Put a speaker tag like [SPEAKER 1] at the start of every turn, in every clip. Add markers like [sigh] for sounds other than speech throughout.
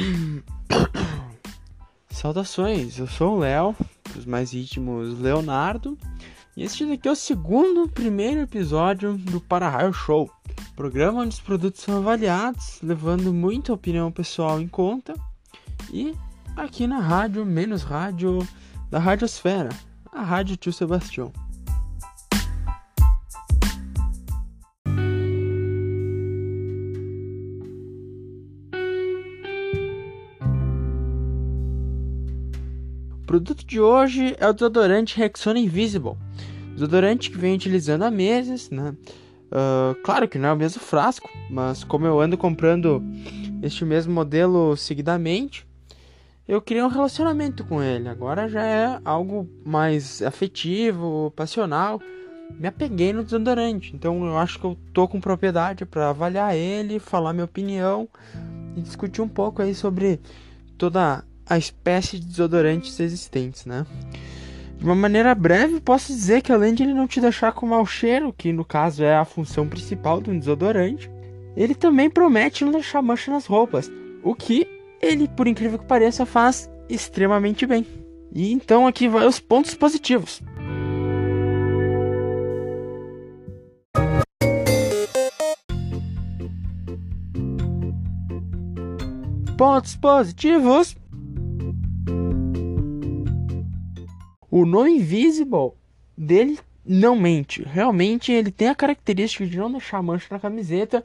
[SPEAKER 1] [coughs] Saudações, eu sou o Léo, os mais íntimos Leonardo, e este daqui é o segundo primeiro episódio do Para Raio Show, programa onde os produtos são avaliados, levando muita opinião pessoal em conta, e aqui na rádio, menos rádio, da Radiosfera, a Rádio Tio Sebastião. Produto de hoje é o desodorante Rexona Invisible. Desodorante que vem utilizando há meses, né? Uh, claro que não é o mesmo frasco, mas como eu ando comprando este mesmo modelo seguidamente, eu criei um relacionamento com ele. Agora já é algo mais afetivo, passional. Me apeguei no desodorante, então eu acho que eu tô com propriedade para avaliar ele, falar minha opinião e discutir um pouco aí sobre toda a espécie de desodorantes existentes, né? De uma maneira breve, posso dizer que além de ele não te deixar com mau cheiro, que no caso é a função principal de um desodorante, ele também promete não deixar mancha nas roupas, o que ele, por incrível que pareça, faz extremamente bem. E então aqui vai os pontos positivos. Pontos positivos. O No Invisible dele não mente. Realmente ele tem a característica de não deixar mancha na camiseta,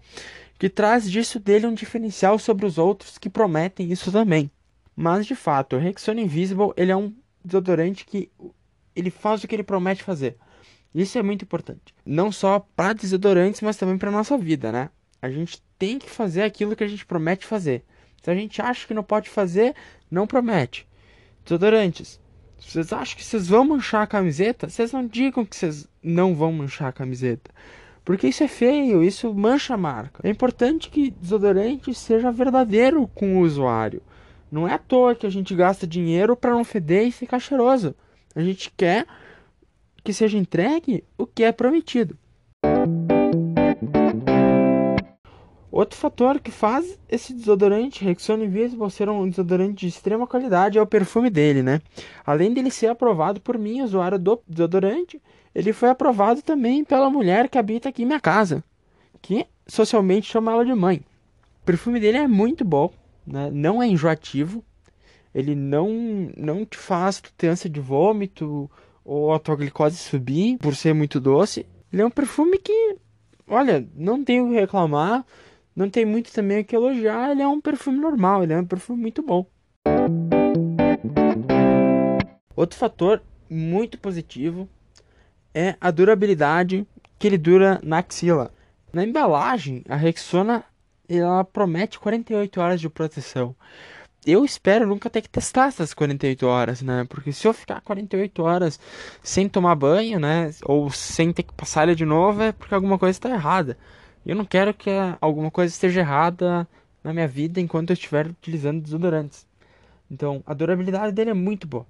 [SPEAKER 1] que traz disso dele um diferencial sobre os outros que prometem isso também. Mas de fato, o Rexona Invisible ele é um desodorante que ele faz o que ele promete fazer. Isso é muito importante. Não só para desodorantes, mas também para nossa vida, né? A gente tem que fazer aquilo que a gente promete fazer. Se a gente acha que não pode fazer, não promete. Desodorantes. Vocês acham que vocês vão manchar a camiseta? Vocês não digam que vocês não vão manchar a camiseta. Porque isso é feio, isso mancha a marca. É importante que desodorante seja verdadeiro com o usuário. Não é à toa que a gente gasta dinheiro para não feder e ficar cheiroso. A gente quer que seja entregue o que é prometido. Outro fator que faz esse desodorante Rexona Invisible ser um desodorante de extrema qualidade é o perfume dele, né? Além dele ser aprovado por mim, usuário do desodorante, ele foi aprovado também pela mulher que habita aqui em minha casa, que socialmente chama ela de mãe. O perfume dele é muito bom, né? Não é enjoativo, ele não não te faz ânsia de vômito ou a tua glicose subir por ser muito doce. Ele é um perfume que, olha, não tenho o que reclamar não tem muito também o que elogiar, ele é um perfume normal, ele é um perfume muito bom. Outro fator muito positivo é a durabilidade que ele dura na axila. Na embalagem, a Rexona ela promete 48 horas de proteção. Eu espero nunca ter que testar essas 48 horas, né? Porque se eu ficar 48 horas sem tomar banho, né? Ou sem ter que passar ele de novo, é porque alguma coisa está errada. Eu não quero que alguma coisa esteja errada na minha vida enquanto eu estiver utilizando desodorantes. Então, a durabilidade dele é muito boa.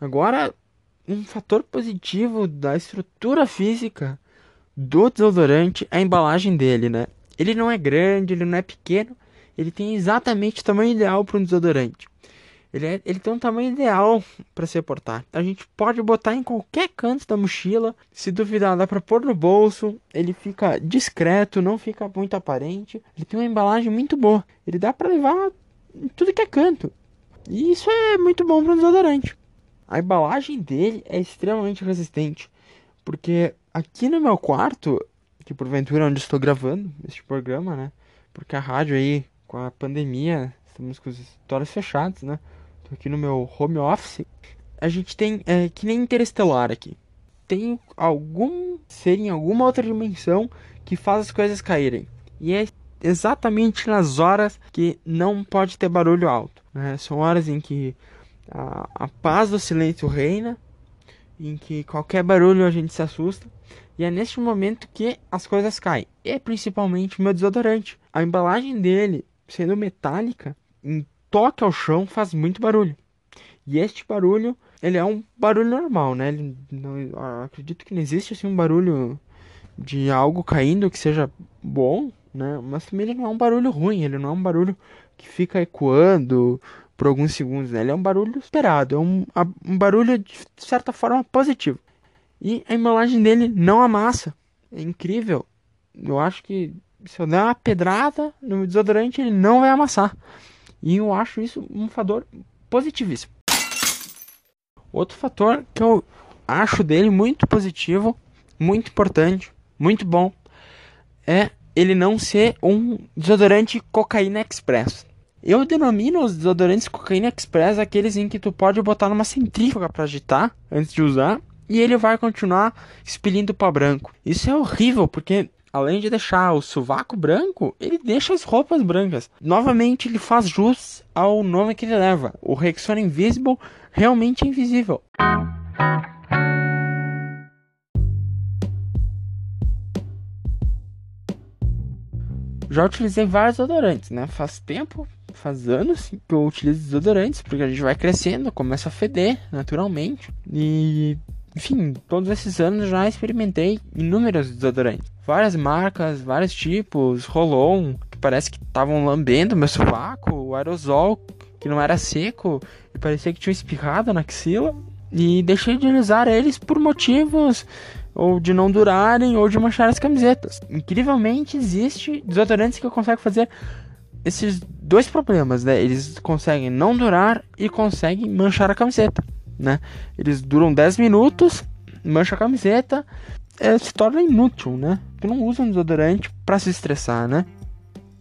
[SPEAKER 1] Agora, um fator positivo da estrutura física do desodorante é a embalagem dele, né? Ele não é grande, ele não é pequeno, ele tem exatamente o tamanho ideal para um desodorante. Ele, é, ele tem um tamanho ideal para ser portátil. A gente pode botar em qualquer canto da mochila. Se duvidar, dá para pôr no bolso. Ele fica discreto, não fica muito aparente. Ele tem uma embalagem muito boa. Ele dá para levar em tudo que é canto. E isso é muito bom para um desodorante. A embalagem dele é extremamente resistente. Porque aqui no meu quarto, que porventura é onde estou gravando este programa, né? Porque a rádio aí, com a pandemia, estamos com os escritórios fechados, né? Tô aqui no meu home office. A gente tem, é, que nem interestelar aqui. Tem algum ser em alguma outra dimensão que faz as coisas caírem. E é exatamente nas horas que não pode ter barulho alto. Né? São horas em que a, a paz do silêncio reina, em que qualquer barulho a gente se assusta. E é neste momento que as coisas caem. E principalmente o meu desodorante. A embalagem dele, sendo metálica, em toque ao chão faz muito barulho. E este barulho, ele é um barulho normal, né? Ele não, acredito que não existe assim um barulho de algo caindo que seja bom, né? Mas também ele não é um barulho ruim, ele não é um barulho que fica ecoando por alguns segundos, né? Ele é um barulho esperado, é um, um barulho de certa forma positivo. E a embalagem dele não amassa. É incrível. Eu acho que se eu der uma pedrada no desodorante, ele não vai amassar. E eu acho isso um fator positivíssimo. Outro fator que eu acho dele muito positivo, muito importante, muito bom, é ele não ser um desodorante cocaína express. Eu denomino os desodorantes cocaína express aqueles em que tu pode botar numa centrífuga para agitar antes de usar e ele vai continuar expelindo pó branco. Isso é horrível porque além de deixar o sovaco branco, ele deixa as roupas brancas. Novamente, ele faz jus ao nome que ele leva. O Rexona Invisible realmente é invisível. Já utilizei vários desodorantes, né? Faz tempo, faz anos que eu utilizo desodorantes, porque a gente vai crescendo, começa a feder naturalmente. E enfim, todos esses anos já experimentei inúmeros desodorantes. Várias marcas, vários tipos, Rolon, que parece que estavam lambendo meu sovaco, o aerosol, que não era seco e parecia que tinha espirrado na axila. E deixei de usar eles por motivos ou de não durarem ou de manchar as camisetas. Incrivelmente existe desodorantes que conseguem fazer esses dois problemas, né? Eles conseguem não durar e conseguem manchar a camiseta né? Eles duram 10 minutos, mancha a camiseta, é, se torna inútil, né? Tu não usa um desodorante para se estressar, né?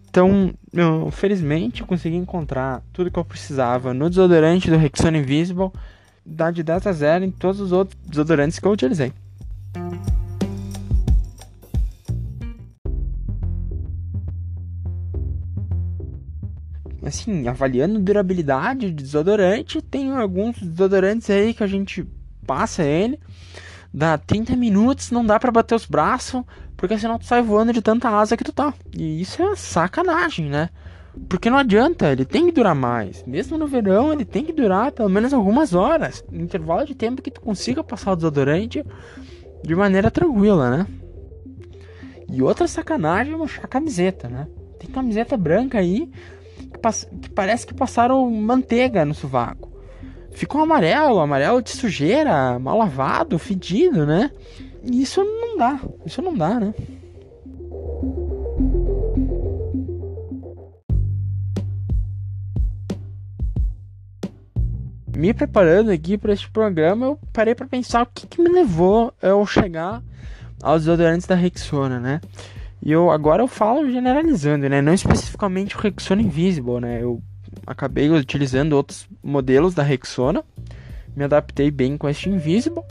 [SPEAKER 1] Então, eu, felizmente, eu consegui encontrar tudo que eu precisava no desodorante do Rexona Invisible, dá de 10 a 0 em todos os outros desodorantes que eu utilizei. assim, avaliando durabilidade de desodorante, tem alguns desodorantes aí que a gente passa ele, dá 30 minutos, não dá para bater os braços, porque senão tu sai voando de tanta asa que tu tá. E isso é sacanagem, né? Porque não adianta, ele tem que durar mais. Mesmo no verão, ele tem que durar pelo menos algumas horas. Intervalo de tempo que tu consiga passar o desodorante de maneira tranquila, né? E outra sacanagem é a camiseta, né? Tem camiseta branca aí que, que parece que passaram manteiga no sovaco. Ficou amarelo, amarelo de sujeira, mal lavado, fedido, né? E isso não dá, isso não dá, né? Me preparando aqui para este programa, eu parei para pensar o que, que me levou eu chegar aos desodorantes da Rexona, né? E eu agora eu falo generalizando, né? Não especificamente o Rexona Invisible, né? Eu acabei utilizando outros modelos da Rexona, me adaptei bem com este Invisible.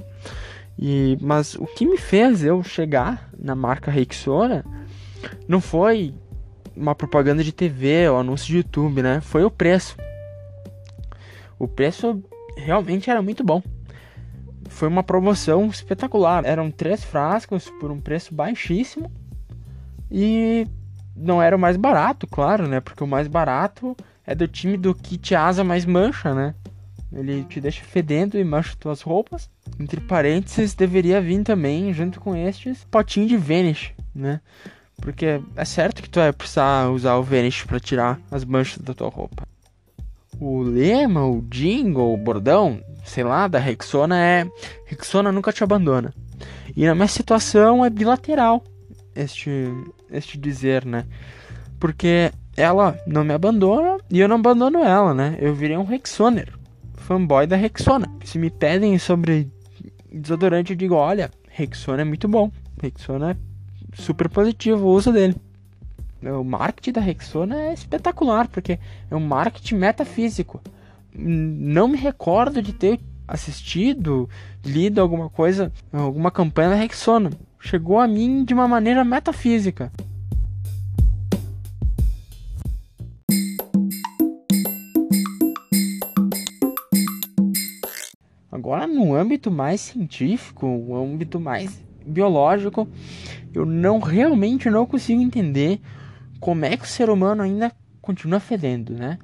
[SPEAKER 1] E mas o que me fez eu chegar na marca Rexona não foi uma propaganda de TV ou anúncio de YouTube, né? Foi o preço. O preço realmente era muito bom. Foi uma promoção espetacular. Eram três frascos por um preço baixíssimo e não era o mais barato, claro, né? Porque o mais barato é do time do kit asa mais mancha, né? Ele te deixa fedendo e mancha tuas roupas. Entre parênteses, deveria vir também, junto com estes, potinho de Vanish, né? Porque é certo que tu vai precisar usar o Vanish para tirar as manchas da tua roupa. O lema, o jingle, o bordão, sei lá, da Rexona é Rexona nunca te abandona. E na minha situação é bilateral este, este dizer, né? Porque ela não me abandona e eu não abandono ela, né? Eu virei um Rexoner, fanboy da Rexona. Se me pedem sobre desodorante, eu digo: olha, Rexona é muito bom. Rexona é super positivo o uso dele. O marketing da Rexona é espetacular, porque é um marketing metafísico. Não me recordo de ter assistido, lido alguma coisa, alguma campanha da Rexona chegou a mim de uma maneira metafísica. Agora, no âmbito mais científico, o âmbito mais biológico, eu não realmente não consigo entender como é que o ser humano ainda continua fedendo, né?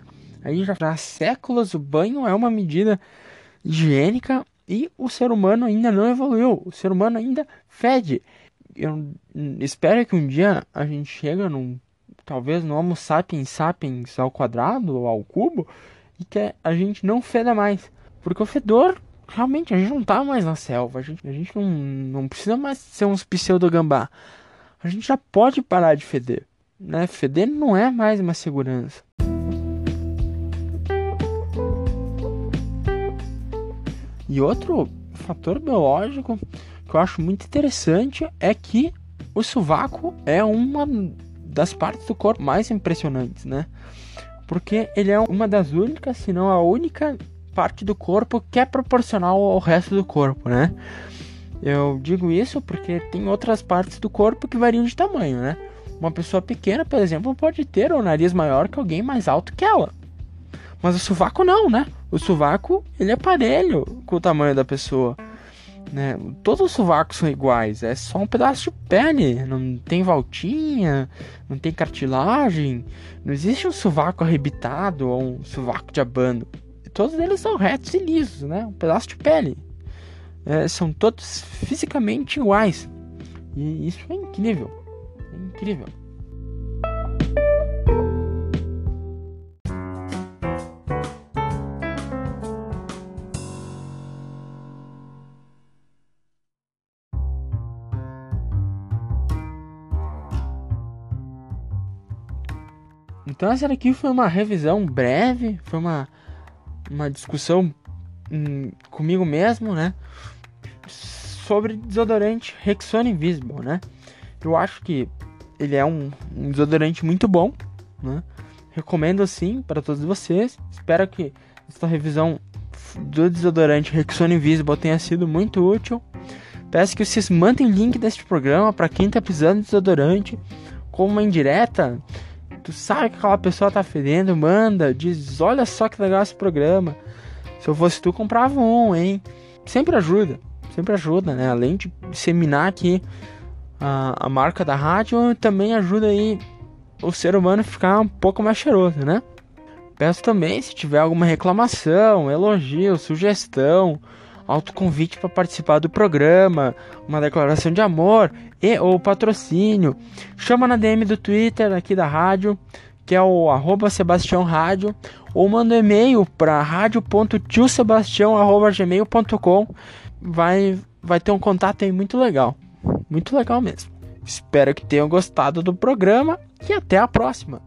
[SPEAKER 1] Aí já há séculos o banho é uma medida higiênica e o ser humano ainda não evoluiu. O ser humano ainda fede. Eu espero que um dia a gente chegue num talvez no Homo sapiens sapiens ao quadrado ou ao cubo, e que a gente não feda mais. Porque o fedor, realmente, a gente não tá mais na selva, a gente, a gente não, não precisa mais ser uns pseudo-gambá. A gente já pode parar de feder. Né? Feder não é mais uma segurança. E outro fator biológico que eu acho muito interessante é que o sovaco é uma das partes do corpo mais impressionantes, né? Porque ele é uma das únicas, se não a única parte do corpo que é proporcional ao resto do corpo, né? Eu digo isso porque tem outras partes do corpo que variam de tamanho, né? Uma pessoa pequena, por exemplo, pode ter o nariz maior que alguém mais alto que ela. Mas o sovaco não, né? O sovaco, ele é parelho com o tamanho da pessoa. Né? Todos os sovacos são iguais, é só um pedaço de pele, não tem voltinha, não tem cartilagem, não existe um sovaco arrebitado ou um sovaco de abano. Todos eles são retos e lisos, né? Um pedaço de pele. É, são todos fisicamente iguais. E isso é incrível. É incrível. Então essa daqui foi uma revisão breve, foi uma, uma discussão hum, comigo mesmo, né? Sobre desodorante Rexona Invisible, né? Eu acho que ele é um, um desodorante muito bom, né? Recomendo assim para todos vocês. Espero que esta revisão do desodorante Rexona Invisible tenha sido muito útil. Peço que vocês mandem link deste programa para quem está precisando de desodorante, como uma indireta tu sabe que aquela pessoa tá fedendo, manda, diz, olha só que legal esse programa. Se eu fosse tu, comprava um, hein? Sempre ajuda, sempre ajuda, né? Além de disseminar aqui a, a marca da rádio, também ajuda aí o ser humano ficar um pouco mais cheiroso, né? Peço também, se tiver alguma reclamação, elogio, sugestão, autoconvite para participar do programa, uma declaração de amor e ou patrocínio, chama na DM do Twitter aqui da rádio, que é o arroba Sebastião Rádio, ou manda um e-mail para rádio.tiosebastião.gmail.com vai, vai ter um contato aí muito legal. Muito legal mesmo. Espero que tenham gostado do programa e até a próxima.